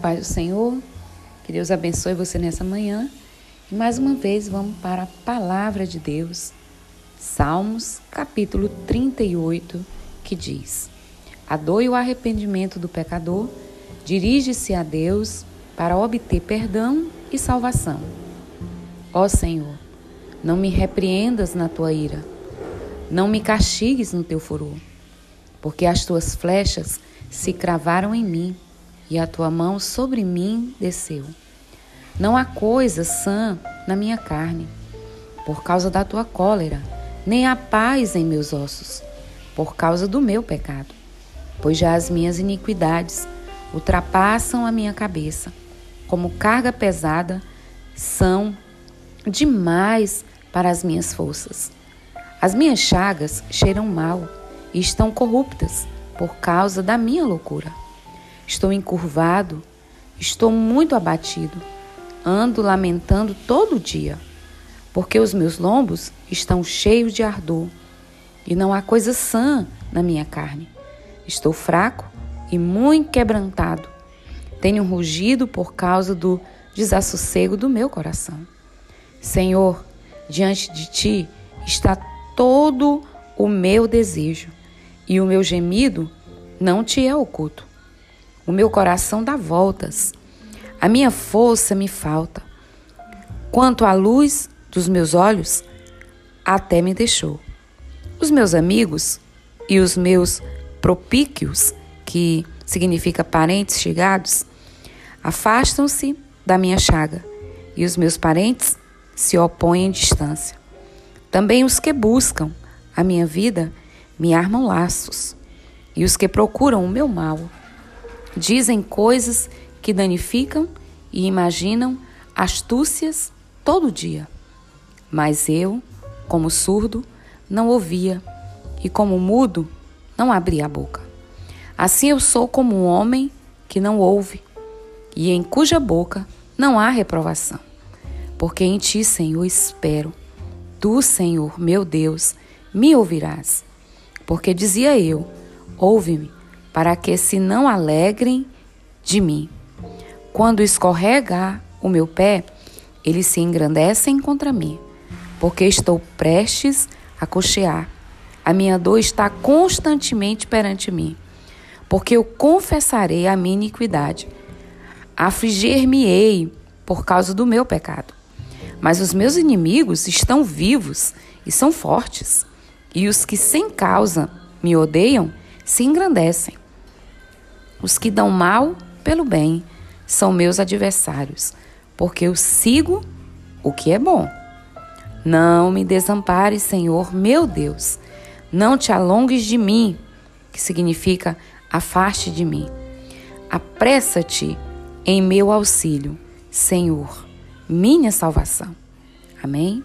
paz do Senhor, que Deus abençoe você nessa manhã. E mais uma vez vamos para a palavra de Deus, Salmos, capítulo 38, que diz: A dor e o arrependimento do pecador dirige-se a Deus para obter perdão e salvação. Ó Senhor, não me repreendas na tua ira, não me castigues no teu furor, porque as tuas flechas se cravaram em mim e a tua mão sobre mim desceu. Não há coisa sã na minha carne, por causa da tua cólera, nem há paz em meus ossos, por causa do meu pecado. Pois já as minhas iniquidades ultrapassam a minha cabeça, como carga pesada, são demais para as minhas forças. As minhas chagas cheiram mal e estão corruptas por causa da minha loucura. Estou encurvado, estou muito abatido, ando lamentando todo dia, porque os meus lombos estão cheios de ardor e não há coisa sã na minha carne. Estou fraco e muito quebrantado. Tenho rugido por causa do desassossego do meu coração. Senhor, diante de ti está todo o meu desejo e o meu gemido não te é oculto. O meu coração dá voltas. A minha força me falta. Quanto à luz dos meus olhos, até me deixou. Os meus amigos e os meus propíquios, que significa parentes chegados, afastam-se da minha chaga, e os meus parentes se opõem em distância. Também os que buscam a minha vida me armam laços, e os que procuram o meu mal Dizem coisas que danificam e imaginam astúcias todo dia. Mas eu, como surdo, não ouvia e como mudo, não abria a boca. Assim eu sou como um homem que não ouve e em cuja boca não há reprovação. Porque em ti, Senhor, espero. Tu, Senhor, meu Deus, me ouvirás. Porque dizia eu: ouve-me para que se não alegrem de mim. Quando escorregar o meu pé, eles se engrandecem contra mim, porque estou prestes a cochear. A minha dor está constantemente perante mim, porque eu confessarei a minha iniquidade. Afligir-me-ei por causa do meu pecado. Mas os meus inimigos estão vivos e são fortes, e os que sem causa me odeiam se engrandecem. Os que dão mal pelo bem são meus adversários, porque eu sigo o que é bom. Não me desampares, Senhor, meu Deus. Não te alongues de mim, que significa afaste de mim. Apressa-te em meu auxílio, Senhor, minha salvação. Amém?